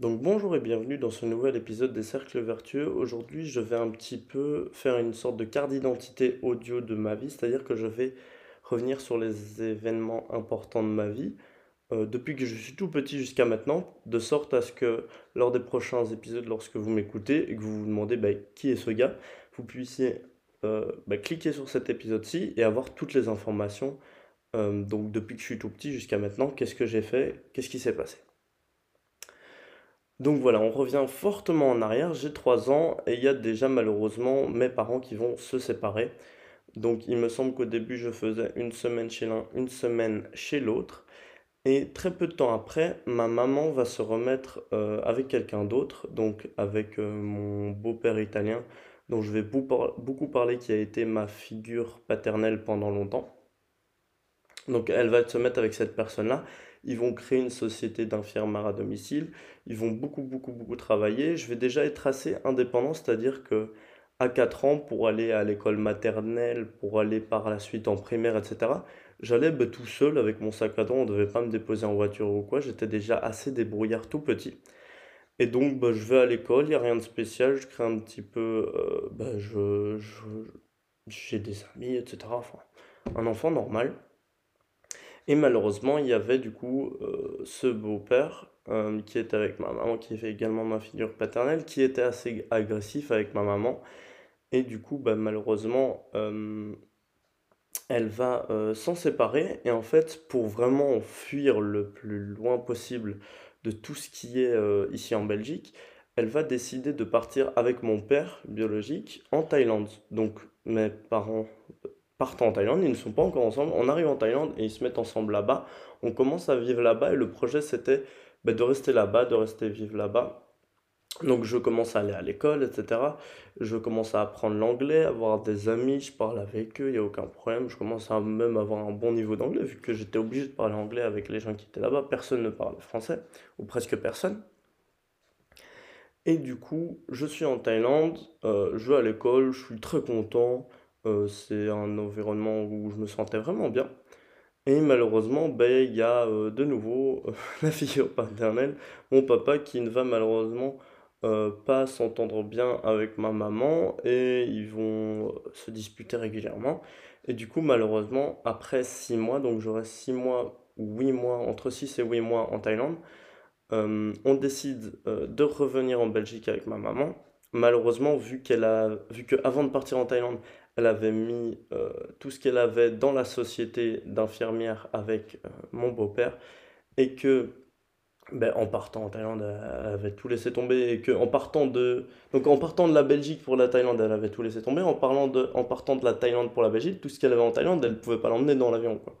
Donc bonjour et bienvenue dans ce nouvel épisode des Cercles Vertueux. Aujourd'hui, je vais un petit peu faire une sorte de carte d'identité audio de ma vie, c'est-à-dire que je vais revenir sur les événements importants de ma vie, euh, depuis que je suis tout petit jusqu'à maintenant, de sorte à ce que lors des prochains épisodes, lorsque vous m'écoutez et que vous vous demandez bah, qui est ce gars, vous puissiez euh, bah, cliquer sur cet épisode-ci et avoir toutes les informations. euh, donc depuis que je suis tout petit jusqu'à maintenant, qu'est-ce que j'ai fait, qu'est-ce qui s'est passé. Donc voilà, on revient fortement en arrière. J'ai 3 ans et il y a déjà malheureusement mes parents qui vont se séparer. Donc il me semble qu'au début je faisais une semaine chez l'un, une semaine chez l'autre. Et très peu de temps après, ma maman va se remettre euh, avec quelqu'un d'autre, donc avec euh, mon beau-père italien, dont je vais beaucoup par- beaucoup parler, qui a été ma figure paternelle pendant longtemps. Donc elle va se mettre avec cette personne-là. Ils vont créer une société d'infirmières à domicile. Ils vont beaucoup, beaucoup, beaucoup travailler. Je vais déjà être assez indépendant, c'est-à-dire que à 4 ans, pour aller à l'école maternelle, pour aller par la suite en primaire, etc., j'allais ben, tout seul avec mon sac à dos. On ne devait pas me déposer en voiture ou quoi. J'étais déjà assez débrouillard tout petit. Et donc, ben, je vais à l'école, il n'y a rien de spécial. Je crée un petit peu. euh, je, je- j'ai des amis, etc. Enfin, un enfant normal. Et malheureusement, il y avait du coup euh, ce beau-père euh, qui était avec ma maman, qui fait également ma figure paternelle, qui était assez agressif avec ma maman. Et du coup, bah, malheureusement, euh, elle va s'en séparer. Et en fait, pour vraiment fuir le plus loin possible de tout ce qui est ici en Belgique, elle va décider de partir avec mon père biologique en Thaïlande. Donc, mes parents partent en Thaïlande, ils ne sont pas encore ensemble. On arrive en Thaïlande et ils se mettent ensemble là-bas. On commence à vivre là-bas et le projet c'était bah, de rester là-bas, de rester vivre là-bas. Donc je commence à aller à l'école, etc. Je commence à apprendre l'anglais, avoir des amis, je parle avec eux, il n'y a aucun problème. Je commence à même avoir un bon niveau d'anglais, vu que j'étais obligé de parler anglais avec les gens qui étaient là-bas. Personne ne parlait français, ou presque personne. Et du coup, je suis en Thaïlande, euh, je vais à l'école, je suis très content. Euh, c'est un environnement où je me sentais vraiment bien. Et malheureusement, ben, il y a euh, de nouveau la figure paternelle, mon papa qui ne va malheureusement euh, pas s'entendre bien avec ma maman et ils vont se disputer régulièrement. Et du coup, malheureusement, après 6 mois, donc j'aurai 6 mois ou 8 mois, entre 6 et 8 mois en Thaïlande, on décide de revenir en Belgique avec ma maman. Malheureusement, vu qu'elle a, vu que de partir en Thaïlande, elle avait mis euh, tout ce qu'elle avait dans la société d'infirmière avec euh, mon beau-père, et que ben, en partant en Thaïlande, elle avait tout laissé tomber, et que en partant de, donc en partant de la Belgique pour la Thaïlande, elle avait tout laissé tomber. En parlant de, en partant de la Thaïlande pour la Belgique, tout ce qu'elle avait en Thaïlande, elle ne pouvait pas l'emmener dans l'avion, quoi.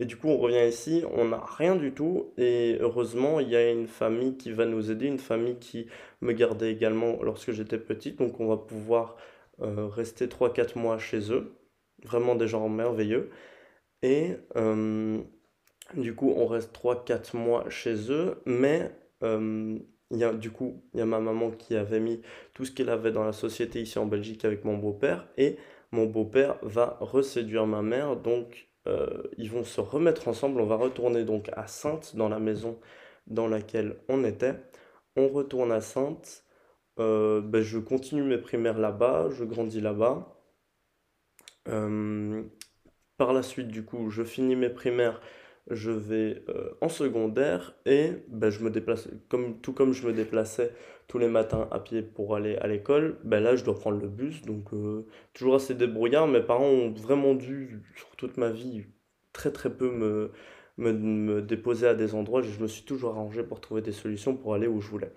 Et du coup, on revient ici, on n'a rien du tout. Et heureusement, il y a une famille qui va nous aider, une famille qui me gardait également lorsque j'étais petite. Donc, on va pouvoir euh, rester trois quatre mois chez eux. Vraiment des gens merveilleux. Et euh, du coup, on reste trois quatre mois chez eux. Mais euh, y a, du coup, il y a ma maman qui avait mis tout ce qu'elle avait dans la société ici en Belgique avec mon beau-père. Et mon beau-père va reséduire ma mère. Donc, euh, ils vont se remettre ensemble. On va retourner donc à Sainte, dans la maison dans laquelle on était. On retourne à Sainte. Euh, ben, je continue mes primaires là-bas. Je grandis là-bas. Euh, par la suite, du coup, je finis mes primaires. Je vais euh, en secondaire et ben, je me déplace, comme, tout comme je me déplaçais tous les matins à pied pour aller à l'école, ben là je dois prendre le bus. Donc, toujours assez débrouillard. Mes parents ont vraiment dû, sur toute ma vie, très très peu me, me, me déposer à des endroits. Je me suis toujours arrangé pour trouver des solutions pour aller où je voulais.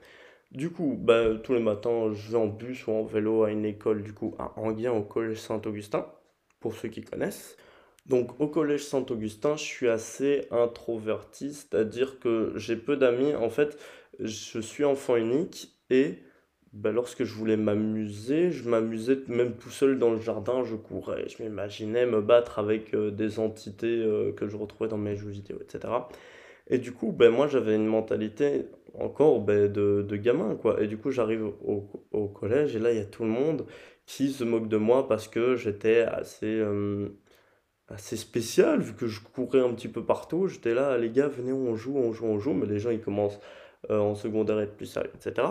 Du coup, bah, tous les matins, je vais en bus ou en vélo à une école, du coup, à Enghien, au collège Saint-Augustin, pour ceux qui connaissent. Donc, au collège Saint-Augustin, je suis assez introverti, c'est-à-dire que j'ai peu d'amis. En fait, je suis enfant unique et bah, lorsque je voulais m'amuser, je m'amusais même tout seul dans le jardin, je courais, je m'imaginais me battre avec euh, des entités euh, que je retrouvais dans mes jeux vidéo, etc. Et du coup, ben, moi j'avais une mentalité encore ben, de, de gamin, quoi. Et du coup, j'arrive au, au collège et là, il y a tout le monde qui se moque de moi parce que j'étais assez, euh, assez spécial, vu que je courais un petit peu partout. J'étais là, les gars, venez, on joue, on joue, on joue. Mais les gens, ils commencent euh, en secondaire être plus sérieux, etc.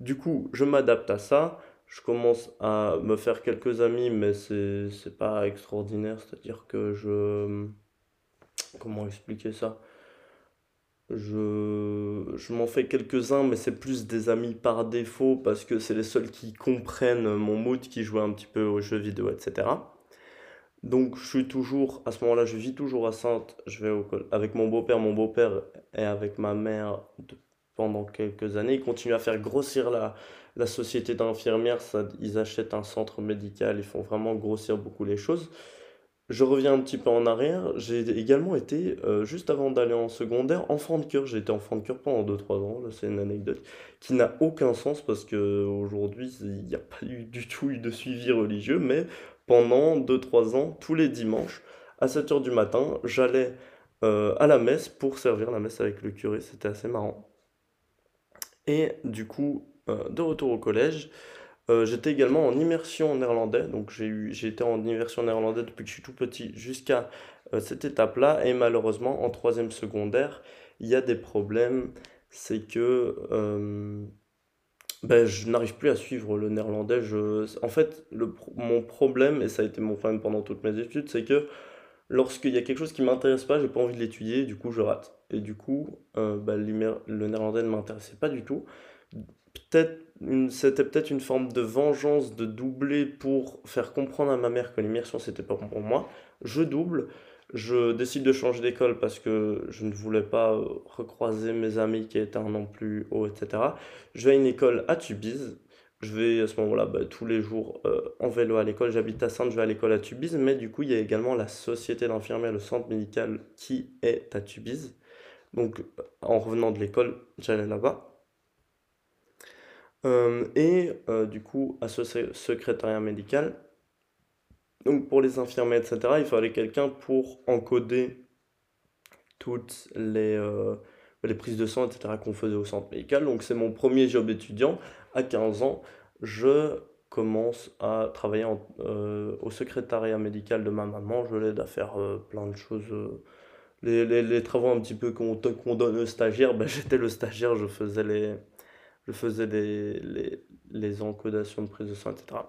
Du coup, je m'adapte à ça. Je commence à me faire quelques amis, mais c'est pas extraordinaire. C'est-à-dire que je... Comment expliquer ça? Je, je m'en fais quelques-uns, mais c'est plus des amis par défaut parce que c'est les seuls qui comprennent mon mood, qui jouent un petit peu aux jeux vidéo, etc. Donc je suis toujours, à ce moment-là, je vis toujours à Sainte, je vais au, avec mon beau-père, mon beau-père est avec ma mère pendant quelques années, ils continuent à faire grossir la, la société d'infirmières, ils achètent un centre médical, ils font vraiment grossir beaucoup les choses. Je reviens un petit peu en arrière. J'ai également été, euh, juste avant d'aller en secondaire, enfant de cœur. J'ai été enfant de cœur pendant deux trois ans. Là, c'est une anecdote qui n'a aucun sens parce que aujourd'hui, il n'y a pas eu du tout eu de suivi religieux. Mais pendant deux trois ans, tous les dimanches, à 7 heures du matin, j'allais euh, à la messe pour servir la messe avec le curé. C'était assez marrant. Et du coup, euh, de retour au collège. Euh, j'étais également en immersion néerlandais, donc j'ai eu, été en immersion néerlandais depuis que je suis tout petit jusqu'à euh, cette étape-là, et malheureusement en troisième secondaire, il y a des problèmes, c'est que euh, ben, je n'arrive plus à suivre le néerlandais. Je, en fait, le, mon problème, et ça a été mon problème pendant toutes mes études, c'est que lorsqu'il y a quelque chose qui m'intéresse pas, j'ai pas envie de l'étudier, du coup je rate. Et du coup, ben, le néerlandais ne m'intéressait pas du tout. Peut-être c'était peut-être une forme de vengeance de doubler pour faire comprendre à ma mère que l'immersion c'était pas pour moi. Je double, je décide de changer d'école parce que je ne voulais pas euh, recroiser mes amis qui étaient un an plus haut, etc. Je vais à une école à Tubize. Je vais à ce moment-là bah, tous les jours euh, en vélo à l'école. J'habite à Sainte, je vais à l'école à Tubize, mais du coup il y a également la société d'infirmières, le centre médical qui est à Tubize. Donc en revenant de l'école, j'allais là-bas. Euh, et euh, du coup, à ce secrétariat médical, donc pour les infirmiers, etc., il fallait quelqu'un pour encoder toutes les, euh, les prises de sang, etc., qu'on faisait au centre médical. Donc c'est mon premier job étudiant. À 15 ans, je commence à travailler au secrétariat médical de ma maman. Je l'aide à faire plein de choses. les, les- les travaux un petit peu qu'on qu'on donne aux stagiaires, ben, j'étais le stagiaire, je faisais les, je faisais les, encodations de prise de sang, etc.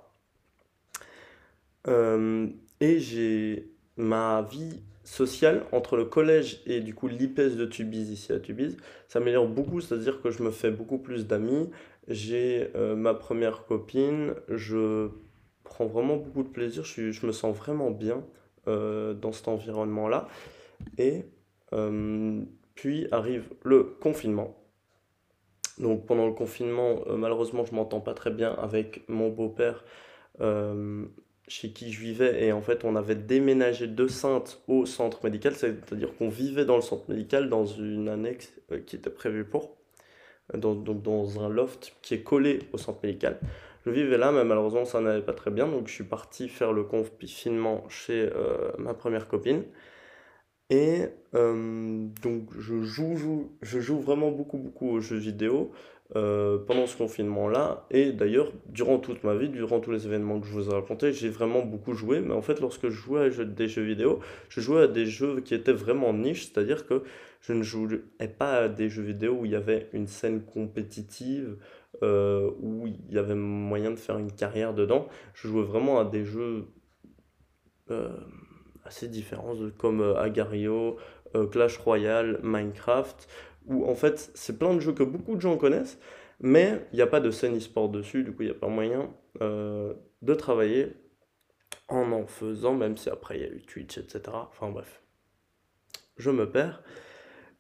Euh, et j'ai ma vie sociale entre le collège et du coup l'IPES de Tubize ici à Tubize s'améliore beaucoup, c'est-à-dire que je me fais beaucoup plus d'amis. J'ai euh, ma première copine, je prends vraiment beaucoup de plaisir, je me sens vraiment bien euh, dans cet environnement-là. Et puis arrive le confinement. Donc pendant le confinement, euh, malheureusement, je m'entends pas très bien avec mon beau-père euh, chez qui je vivais. Et en fait, on avait déménagé de Sainte au centre médical, c'est-à-dire qu'on vivait dans le centre médical dans une annexe euh, qui était prévue pour, donc dans un loft qui est collé au centre médical. Je vivais là, mais malheureusement, ça n'allait pas très bien. Donc je suis parti faire le confinement chez ma première copine. Et euh, donc je joue, je joue vraiment beaucoup, beaucoup aux jeux vidéo euh, pendant ce confinement-là. Et d'ailleurs, durant toute ma vie, durant tous les événements que je vous ai racontés, j'ai vraiment beaucoup joué. Mais en fait, lorsque je jouais à des jeux vidéo, je jouais à des jeux qui étaient vraiment niches, c'est-à-dire que je ne jouais pas à des jeux vidéo où il y avait une scène compétitive, euh, où il y avait moyen de faire une carrière dedans. Je jouais vraiment à des jeux assez différents, de- comme euh, Agario, euh, Clash Royale, Minecraft, où en fait c'est plein de jeux que beaucoup de gens connaissent, mais il n'y a pas de scène e-sport dessus, du coup il n'y a pas moyen euh, de travailler en en faisant, même si après il y a eu Twitch, etc. Enfin bref, je me perds.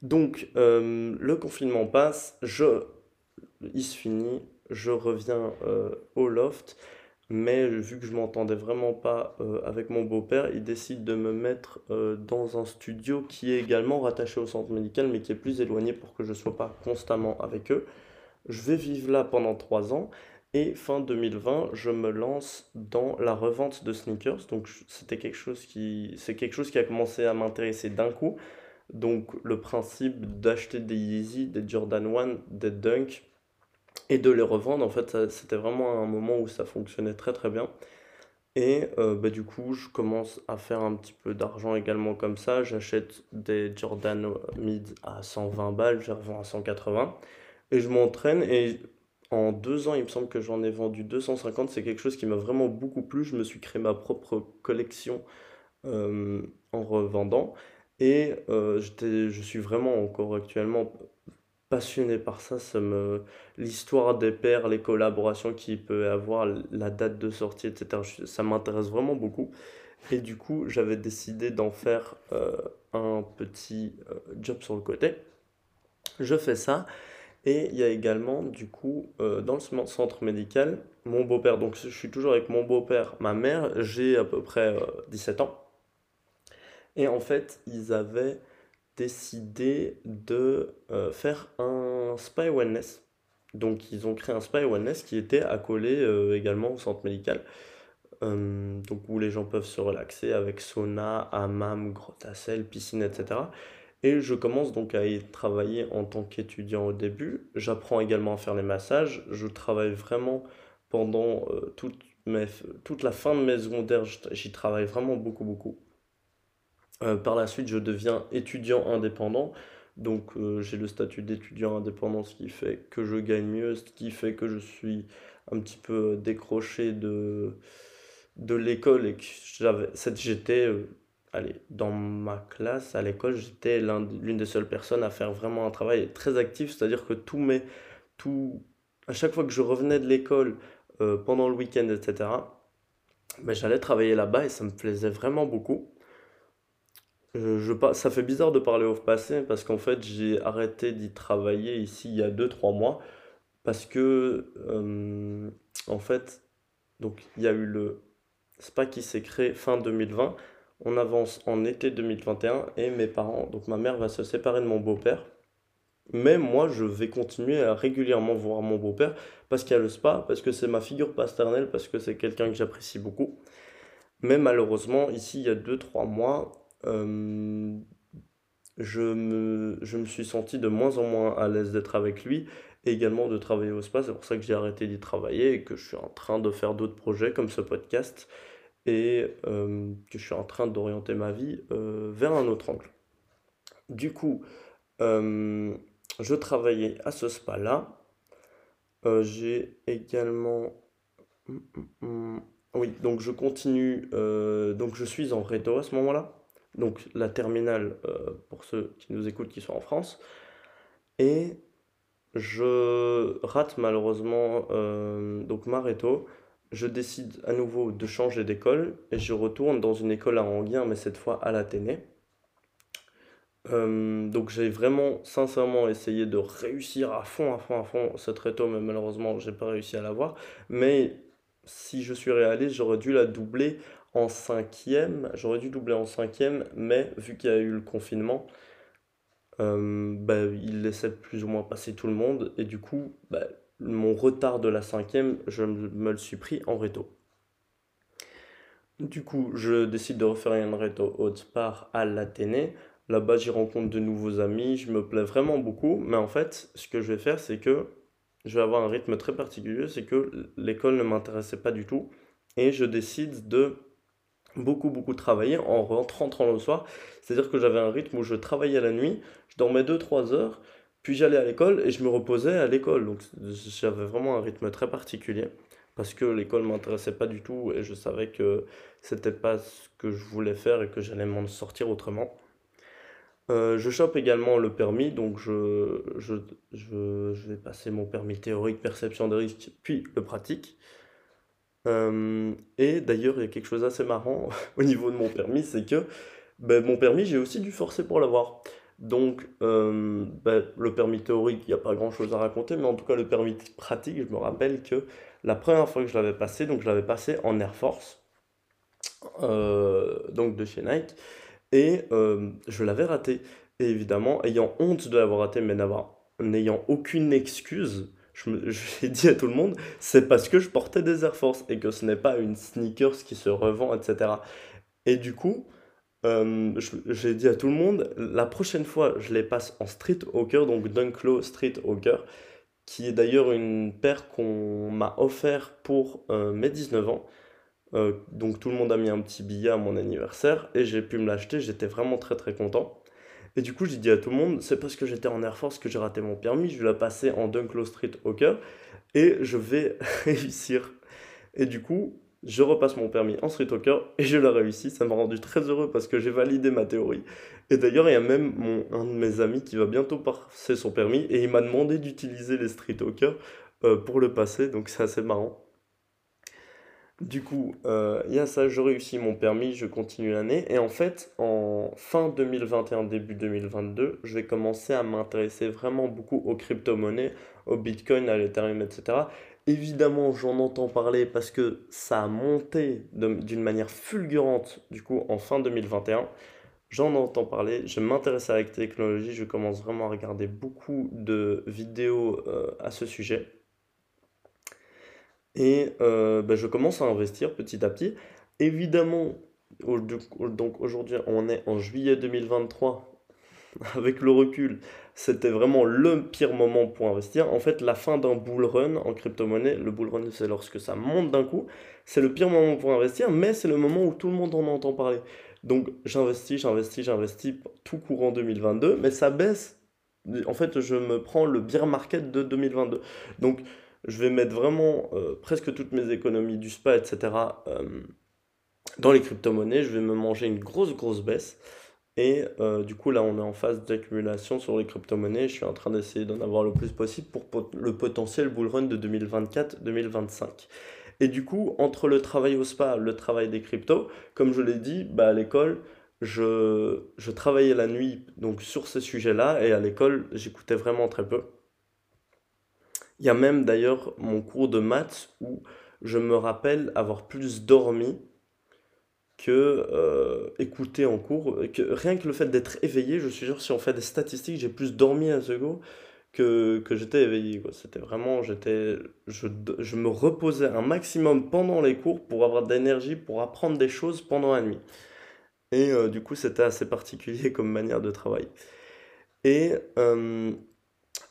Donc le confinement passe, je, il se finit, je reviens au loft. Mais vu que je m'entendais vraiment pas euh, avec mon beau-père, il décide de me mettre euh, dans un studio qui est également rattaché au centre médical, mais qui est plus éloigné pour que je sois pas constamment avec eux. Je vais vivre là pendant trois ans et fin 2020, je me lance dans la revente de sneakers. Donc c'était quelque chose qui, c'est quelque chose qui a commencé à m'intéresser d'un coup. Donc le principe d'acheter des Yeezy, des Jordan 1, des Dunk et de les revendre, en fait, c'était vraiment un moment où ça fonctionnait très très bien. Et euh, bah, du coup, je commence à faire un petit peu d'argent également comme ça. J'achète des Jordan Mid à 120 balles, je revends à 180. Et je m'entraîne et en deux ans, il me semble que j'en ai vendu 250. C'est quelque chose qui m'a vraiment beaucoup plu. Je me suis créé ma propre collection euh, en revendant. Et euh, je suis vraiment encore actuellement passionné par ça. Ça me, l'histoire des paires, les collaborations qu'il peut avoir, la date de sortie, etc. Ça m'intéresse vraiment beaucoup. Et du coup, j'avais décidé d'en faire euh, un petit job sur le côté. Je fais ça. Et il y a également, du coup, euh, dans le centre médical, mon beau-père. Donc, je suis toujours avec mon beau-père, ma mère. J'ai à peu près 17 euh, ans. Et en fait, ils avaient décidé de euh, faire un spa wellness. Donc, ils ont créé un spa wellness qui était accolé également au centre médical. donc, où les gens peuvent se relaxer avec sauna, hammam, grotte à sel, piscine, etc. Et je commence donc à y travailler en tant qu'étudiant au début. J'apprends également à faire les massages. Je travaille vraiment pendant euh, toute, mes, toute la fin de mes secondaires. J'y travaille vraiment beaucoup, beaucoup. Euh, par la suite, je deviens étudiant indépendant. Donc euh, j'ai le statut d'étudiant indépendant, ce qui fait que je gagne mieux, ce qui fait que je suis un petit peu décroché de, de l'école et que j'étais allez, dans ma classe, à l'école, j'étais l'une des seules personnes à faire vraiment un travail très actif, c'est-à-dire que tous mes, tout, à chaque fois que je revenais de l'école, euh, pendant le week-end, etc., ben, j'allais travailler là-bas et ça me plaisait vraiment beaucoup. Euh, je, ça fait bizarre de parler au passé parce qu'en fait j'ai arrêté d'y travailler ici il y a 2-3 mois parce que euh, en fait donc il y a eu le SPA qui s'est créé fin 2020 on avance en été 2021 et mes parents, donc ma mère va se séparer de mon beau-père. Mais moi, je vais continuer à régulièrement voir mon beau-père parce qu'il y a le spa, parce que c'est ma figure paternelle, parce que c'est quelqu'un que j'apprécie beaucoup. Mais malheureusement, ici, il y a 2-3 mois, euh, je, me, je me suis senti de moins en moins à l'aise d'être avec lui et également de travailler au spa. C'est pour ça que j'ai arrêté d'y travailler et que je suis en train de faire d'autres projets comme ce podcast et euh, que je suis en train d'orienter ma vie euh, vers un autre angle. Du coup, je travaillais à ce spa-là. j'ai également... Hum, hum, hum. Oui, donc je continue. donc je suis en réto à ce moment-là. Donc la terminale, pour ceux qui nous écoutent, qui sont en France. Et je rate malheureusement donc ma réto je décide à nouveau de changer d'école et je retourne dans une école à Anguien, mais cette fois à l'Athénée. Euh, donc j'ai vraiment sincèrement essayé de réussir à fond, à fond, à fond cette réto, mais malheureusement j'ai pas réussi à l'avoir. Mais si je suis réaliste, j'aurais dû la doubler en cinquième. J'aurais dû doubler en cinquième, mais vu qu'il y a eu le confinement, euh, bah, il laissait plus ou moins passer tout le monde et du coup, bah, mon retard de la cinquième, je me le suis pris en réto. Du coup, je décide de refaire une réto haute part à l'Athénée. Là-bas, j'y rencontre de nouveaux amis, je me plais vraiment beaucoup. Mais en fait, ce que je vais faire, c'est que je vais avoir un rythme très particulier, c'est que l'école ne m'intéressait pas du tout. Et je décide de beaucoup, beaucoup travailler en rentrant le soir. C'est-à-dire que j'avais un rythme où je travaillais la nuit, je dormais 2-3 heures, puis j'allais à l'école et je me reposais à l'école. Donc j'avais vraiment un rythme très particulier parce que l'école m'intéressait pas du tout et je savais que c'était pas ce que je voulais faire et que j'allais m'en sortir autrement. Euh, je chope également le permis, donc je, je, je, vais passer mon permis théorique, perception des risques, puis le pratique. Euh, et d'ailleurs, il y a quelque chose d'assez marrant au niveau de mon permis, c'est que ben, mon permis, j'ai aussi dû forcer pour l'avoir. Donc, euh, ben, le permis théorique, il n'y a pas grand-chose à raconter, mais en tout cas, le permis pratique, je me rappelle que la première fois que je l'avais passé, donc je l'avais passé en Air Force, euh, donc de chez Nike, et je l'avais raté. Et évidemment, ayant honte de l'avoir raté, mais n'ayant aucune excuse, j'ai dit à tout le monde, c'est parce que je portais des Air Force et que ce n'est pas une sneakers qui se revend, etc. Et du coup, euh, j'ai dit à tout le monde, la prochaine fois, je les passe en Street Hawker, donc Dunklo Street Hawker, qui est d'ailleurs une paire qu'on m'a offert pour euh, mes 19 ans. Euh, donc tout le monde a mis un petit billet à mon anniversaire et j'ai pu me l'acheter, j'étais vraiment très très content. Et du coup, j'ai dit à tout le monde, c'est parce que j'étais en Air Force que j'ai raté mon permis, je vais la passer en Dunklow Street Hawker et je vais réussir. Et du coup, je repasse mon permis en Street Hawker et je l'ai réussi. Ça m'a rendu très heureux parce que j'ai validé ma théorie. Et d'ailleurs, il y a même un de mes amis qui va bientôt passer son permis et il m'a demandé d'utiliser les Street Hawkers euh, pour le passer, donc c'est assez marrant. Du coup, il y a ça, je réussis mon permis, je continue l'année. Et en fait, en fin 2021, début 2022, je vais commencer à m'intéresser vraiment beaucoup aux crypto-monnaies, au Bitcoin, à l'Ethereum, etc. Évidemment, j'en entends parler parce que ça a monté d'une manière fulgurante, du coup, en fin 2021. J'en entends parler, je m'intéresse à la technologie, je commence vraiment à regarder beaucoup de vidéos euh, à ce sujet. Et ben, je commence à investir petit à petit. Évidemment, donc aujourd'hui on est en juillet 2023. Avec le recul, c'était vraiment le pire moment pour investir. En fait, la fin d'un bull run en crypto-monnaie, le bull run c'est lorsque ça monte d'un coup, c'est le pire moment pour investir, mais c'est le moment où tout le monde en entend parler. Donc j'investis, j'investis, j'investis tout courant 2022, mais ça baisse. En fait, je me prends le bear market de 2022. Donc je vais mettre vraiment euh, presque toutes mes économies du SPA, etc. Euh, dans les crypto-monnaies. Je vais me manger une grosse, grosse baisse. Et euh, du coup, là, on est en phase d'accumulation sur les crypto-monnaies. Je suis en train d'essayer d'en avoir le plus possible pour le potentiel bull run de 2024-2025. Et du coup, entre le travail au spa, le travail des cryptos, comme je l'ai dit, bah, à l'école, je, je travaillais la nuit donc sur ces sujets-là et à l'école, j'écoutais vraiment très peu. Il y a même d'ailleurs mon cours de maths où je me rappelle avoir plus dormi que euh, écouter en cours. Que, rien que le fait d'être éveillé, je suis sûr, si on fait des statistiques, j'ai plus dormi à ce que, que j'étais éveillé. C'était vraiment, j'étais, je, je me reposais un maximum pendant les cours pour avoir de l'énergie, pour apprendre des choses pendant la nuit. Et euh, du coup, c'était assez particulier comme manière de travailler. Et euh,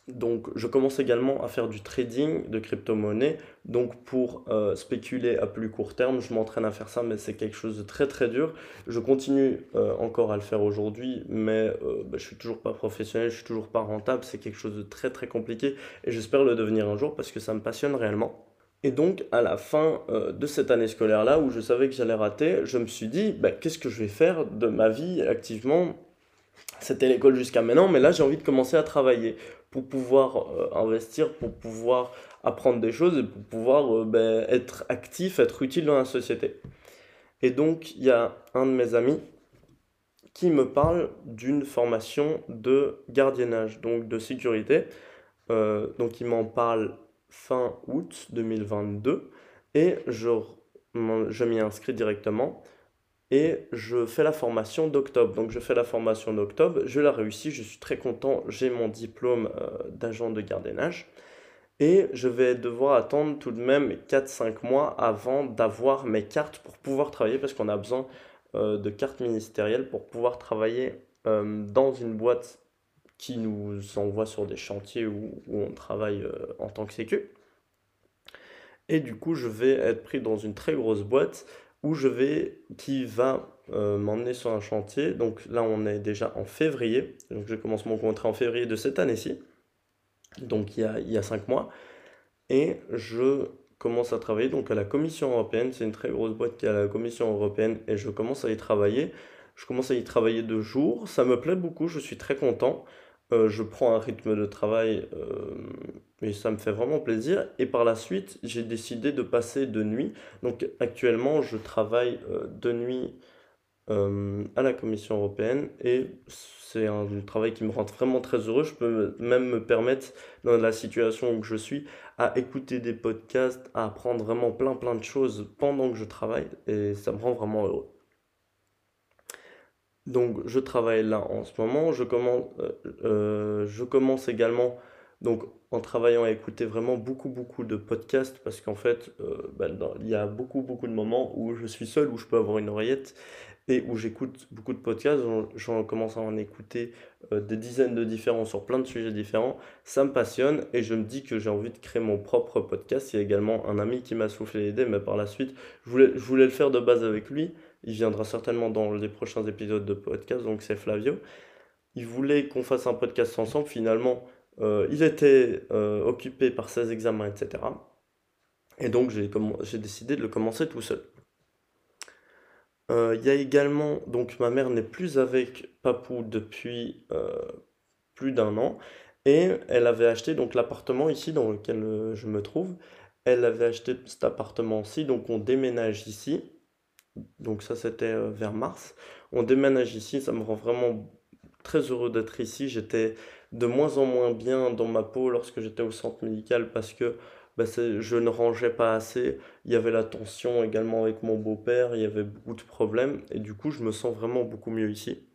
donc, je commence également à faire du trading de crypto-monnaie. Donc, pour euh, spéculer à plus court terme, je m'entraîne à faire ça, mais c'est quelque chose de très très dur. Je continue euh, encore à le faire aujourd'hui, mais euh, bah, je suis toujours pas professionnel, je suis toujours pas rentable. C'est quelque chose de très très compliqué et j'espère le devenir un jour parce que ça me passionne réellement. Et donc, à la fin de cette année scolaire-là, où je savais que j'allais rater, je me suis dit, bah, qu'est-ce que je vais faire de ma vie activement? C'était l'école jusqu'à maintenant, mais là j'ai envie de commencer à travailler pour pouvoir euh, investir, pour pouvoir apprendre des choses et pour pouvoir euh, ben, être actif, être utile dans la société. Et donc, il y a un de mes amis qui me parle d'une formation de gardiennage, donc de sécurité. Euh, donc, il m'en parle fin août 2022 et je, je m'y inscris directement et je fais la formation d'octobre. Donc je fais la formation d'octobre, je la réussis, je suis très content, j'ai mon diplôme euh, d'agent de gardiennage. Et je vais devoir attendre tout de même 4-5 mois avant d'avoir mes cartes pour pouvoir travailler, parce qu'on a besoin euh, de cartes ministérielles pour pouvoir travailler euh, dans une boîte qui nous envoie sur des chantiers où, où on travaille en tant que sécu. Et du coup, je vais être pris dans une très grosse boîte où je vais, qui va euh, m'emmener sur un chantier. Donc là, on est déjà en février. Donc je commence mon contrat en février de cette année-ci. Donc il y, a, il y a cinq mois. Et je commence à travailler donc à la Commission européenne. C'est une très grosse boîte qui est à la Commission européenne et je commence à y travailler. Je commence à y travailler deux jours. Ça me plaît beaucoup, je suis très content. Euh, je prends un rythme de travail euh, et ça me fait vraiment plaisir. Et par la suite, j'ai décidé de passer de nuit. Donc actuellement, je travaille euh, de nuit à la Commission européenne et c'est un, travail qui me rend vraiment très heureux. Je peux même me permettre, dans la situation où je suis, à écouter des podcasts, à apprendre vraiment plein plein de choses pendant que je travaille et ça me rend vraiment heureux. Donc je travaille là en ce moment. Je commence, euh, euh, je commence également donc en travaillant à écouter vraiment beaucoup beaucoup de podcasts parce qu'en fait euh, bah, il y a beaucoup beaucoup de moments où je suis seul où je peux avoir une oreillette et où j'écoute beaucoup de podcasts. J'en commence à en écouter des dizaines de différents sur plein de sujets différents. Ça me passionne et je me dis que j'ai envie de créer mon propre podcast. Il y a également un ami qui m'a soufflé l'idée, mais par la suite je voulais le faire de base avec lui. Il viendra certainement dans les prochains épisodes de podcast, donc c'est Flavio. il voulait qu'on fasse un podcast ensemble. Finalement, euh, il était euh, occupé par ses examens, etc. Et donc, j'ai décidé de le commencer tout seul. Il y a également, donc ma mère n'est plus avec Papou depuis plus d'un an. Et elle avait acheté donc l'appartement ici dans lequel je me trouve. Elle avait acheté cet appartement-ci, donc on déménage ici. Donc ça c'était vers mars. On déménage ici, ça me rend vraiment très heureux d'être ici. J'étais de moins en moins bien dans ma peau lorsque j'étais au centre médical parce que bah, je ne rangeais pas assez. Il y avait la tension également avec mon beau-père, il y avait beaucoup de problèmes et du coup je me sens vraiment beaucoup mieux ici.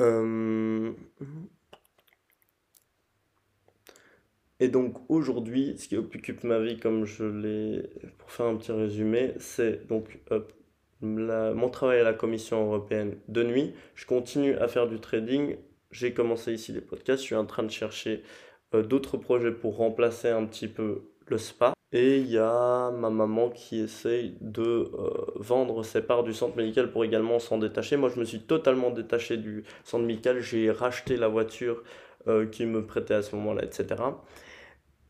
Euh, et donc aujourd'hui, ce qui occupe ma vie, comme je l'ai, pour faire un petit résumé, c'est donc mon travail à la Commission européenne de nuit. Je continue à faire du trading. J'ai commencé ici les podcasts. Je suis en train de chercher euh, d'autres projets pour remplacer un petit peu le spa. Et il y a ma maman qui essaye de euh, vendre ses parts du centre médical pour également s'en détacher. Moi, je me suis totalement détaché du centre médical. J'ai racheté la voiture euh, qui me prêtait à ce moment-là, etc.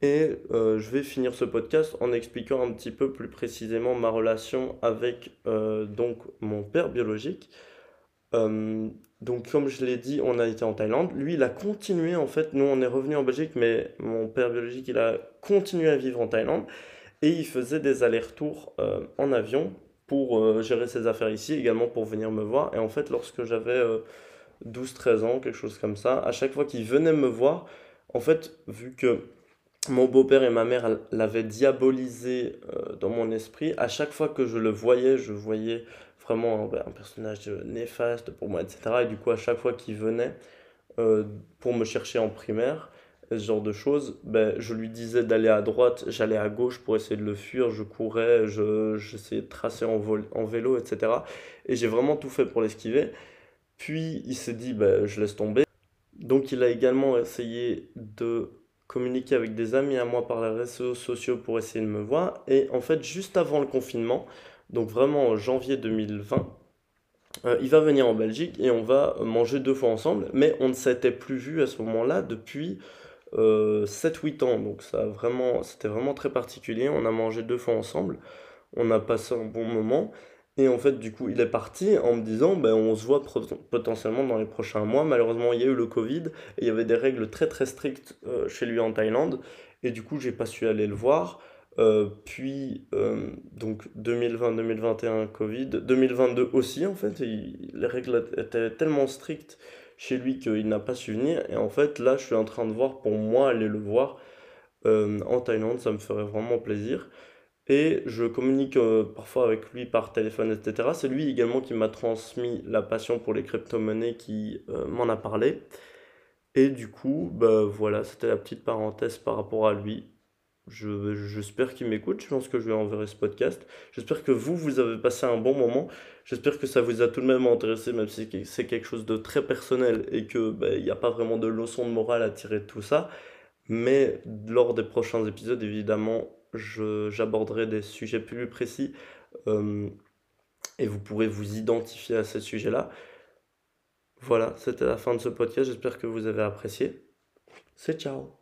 Et je vais finir ce podcast en expliquant un petit peu plus précisément ma relation avec donc mon père biologique. Donc, comme je l'ai dit, on a été en Thaïlande. Lui, il a continué, en fait. Nous, on est revenu en Belgique, mais mon père biologique, il a continué à vivre en Thaïlande. Et il faisait des allers-retours euh, en avion pour euh, gérer ses affaires ici, également pour venir me voir. Et en fait, lorsque j'avais 12-13 euh, ans, quelque chose comme ça, à chaque fois qu'il venait me voir, en fait, vu que mon beau-père et ma mère l'avaient diabolisé dans mon esprit, à chaque fois que je le voyais, je voyais vraiment un personnage néfaste pour moi, etc. Et du coup, à chaque fois qu'il venait euh, pour me chercher en primaire, ce genre de choses, ben, je lui disais d'aller à droite, j'allais à gauche pour essayer de le fuir, je courais, je, j'essayais de tracer en, en vélo, etc. Et j'ai vraiment tout fait pour l'esquiver. Puis il s'est dit, ben, je laisse tomber. Donc il a également essayé de communiquer avec des amis à moi par les réseaux sociaux pour essayer de me voir. Et en fait, juste avant le confinement, donc vraiment en janvier 2020, euh, il va venir en Belgique et on va manger deux fois ensemble, mais on ne s'était plus vu à ce moment-là depuis 7-8 euh, ans, donc ça c'était vraiment très particulier, on a mangé deux fois ensemble, on a passé un bon moment, et en fait du coup il est parti en me disant ben, on se voit potentiellement dans les prochains mois, malheureusement il y a eu le Covid, et il y avait des règles très très strictes euh, chez lui en Thaïlande, et du coup j'ai pas su aller le voir, euh, puis, euh, donc 2020-2021, Covid. 2022 aussi, en fait. les règles étaient tellement strictes chez lui qu'il n'a pas su venir. Et en fait, là, je suis en train de voir pour moi aller le voir euh, en Thaïlande. Ça me ferait vraiment plaisir. Et je communique parfois avec lui par téléphone, etc. C'est lui également qui m'a transmis la passion pour les crypto-monnaies, qui m'en a parlé. Et du coup, bah voilà, c'était la petite parenthèse par rapport à lui. J'espère qu'il m'écoute, je pense que je vais enverrer ce podcast. J'espère que vous, vous avez passé un bon moment. J'espère que ça vous a tout de même intéressé, même si c'est quelque chose de très personnel et que ben, il n'y a pas vraiment de leçon de morale à tirer de tout ça. Mais lors des prochains épisodes, évidemment, j'aborderai des sujets plus précis euh, et vous pourrez vous identifier à ces sujets-là. Voilà, c'était la fin de ce podcast. J'espère que vous avez apprécié. C'est ciao